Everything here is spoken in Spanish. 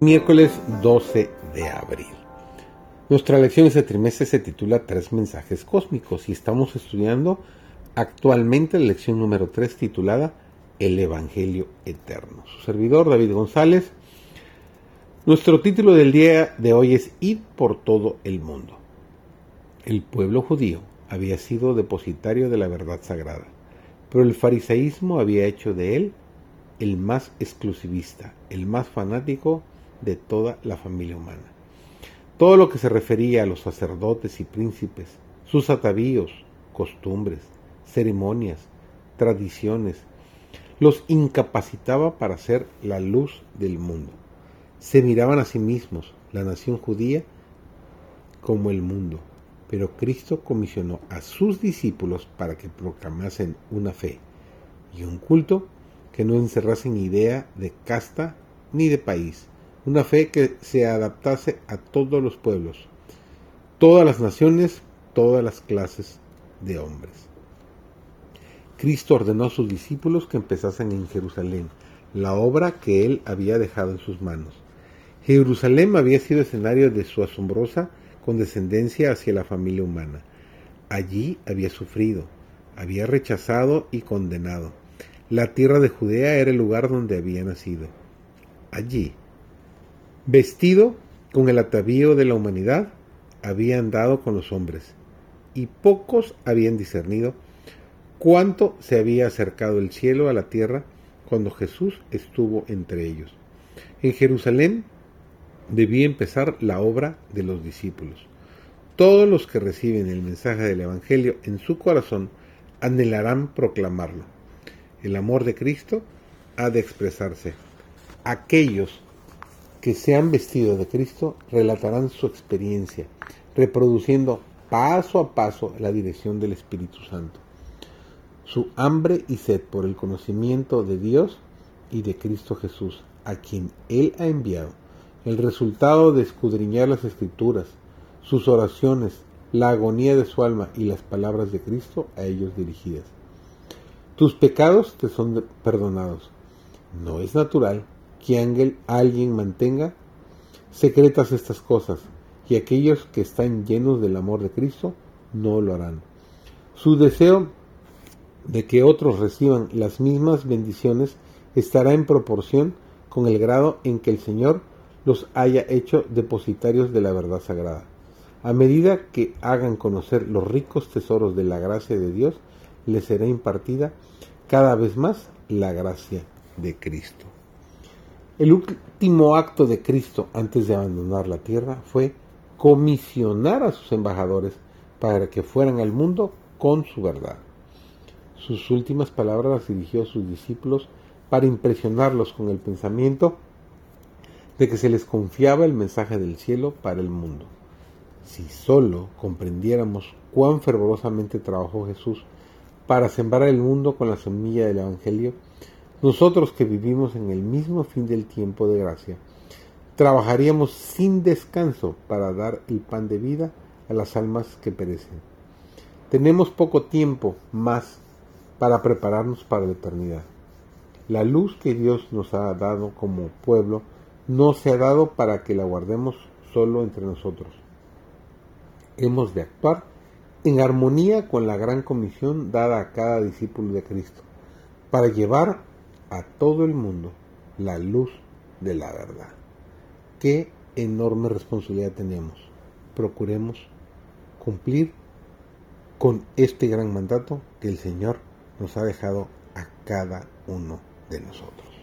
Miércoles 12 de abril. Nuestra lección este trimestre se titula Tres mensajes cósmicos y estamos estudiando actualmente la lección número 3 titulada El Evangelio Eterno. Su servidor David González. Nuestro título del día de hoy es Ir por todo el mundo. El pueblo judío había sido depositario de la verdad sagrada, pero el farisaísmo había hecho de él el más exclusivista, el más fanático de toda la familia humana. Todo lo que se refería a los sacerdotes y príncipes, sus atavíos, costumbres, ceremonias, tradiciones, los incapacitaba para ser la luz del mundo. Se miraban a sí mismos, la nación judía, como el mundo, pero Cristo comisionó a sus discípulos para que proclamasen una fe y un culto que no encerrasen idea de casta ni de país, una fe que se adaptase a todos los pueblos, todas las naciones, todas las clases de hombres. Cristo ordenó a sus discípulos que empezasen en Jerusalén la obra que él había dejado en sus manos. Jerusalén había sido escenario de su asombrosa condescendencia hacia la familia humana. Allí había sufrido, había rechazado y condenado. La tierra de Judea era el lugar donde había nacido. Allí, Vestido con el atavío de la humanidad, había andado con los hombres, y pocos habían discernido cuánto se había acercado el cielo a la tierra cuando Jesús estuvo entre ellos. En Jerusalén debía empezar la obra de los discípulos. Todos los que reciben el mensaje del Evangelio en su corazón anhelarán proclamarlo. El amor de Cristo ha de expresarse. Aquellos que se han vestido de Cristo relatarán su experiencia, reproduciendo paso a paso la dirección del Espíritu Santo. Su hambre y sed por el conocimiento de Dios y de Cristo Jesús, a quien Él ha enviado, el resultado de escudriñar las escrituras, sus oraciones, la agonía de su alma y las palabras de Cristo a ellos dirigidas. Tus pecados te son perdonados. No es natural que alguien mantenga secretas estas cosas, y aquellos que están llenos del amor de Cristo no lo harán. Su deseo de que otros reciban las mismas bendiciones estará en proporción con el grado en que el Señor los haya hecho depositarios de la verdad sagrada. A medida que hagan conocer los ricos tesoros de la gracia de Dios, les será impartida cada vez más la gracia de Cristo. El último acto de Cristo antes de abandonar la tierra fue comisionar a sus embajadores para que fueran al mundo con su verdad. Sus últimas palabras las dirigió a sus discípulos para impresionarlos con el pensamiento de que se les confiaba el mensaje del cielo para el mundo. Si solo comprendiéramos cuán fervorosamente trabajó Jesús para sembrar el mundo con la semilla del Evangelio, nosotros que vivimos en el mismo fin del tiempo de gracia, trabajaríamos sin descanso para dar el pan de vida a las almas que perecen. Tenemos poco tiempo más para prepararnos para la eternidad. La luz que Dios nos ha dado como pueblo no se ha dado para que la guardemos solo entre nosotros. Hemos de actuar en armonía con la gran comisión dada a cada discípulo de Cristo, para llevar a todo el mundo la luz de la verdad. Qué enorme responsabilidad tenemos. Procuremos cumplir con este gran mandato que el Señor nos ha dejado a cada uno de nosotros.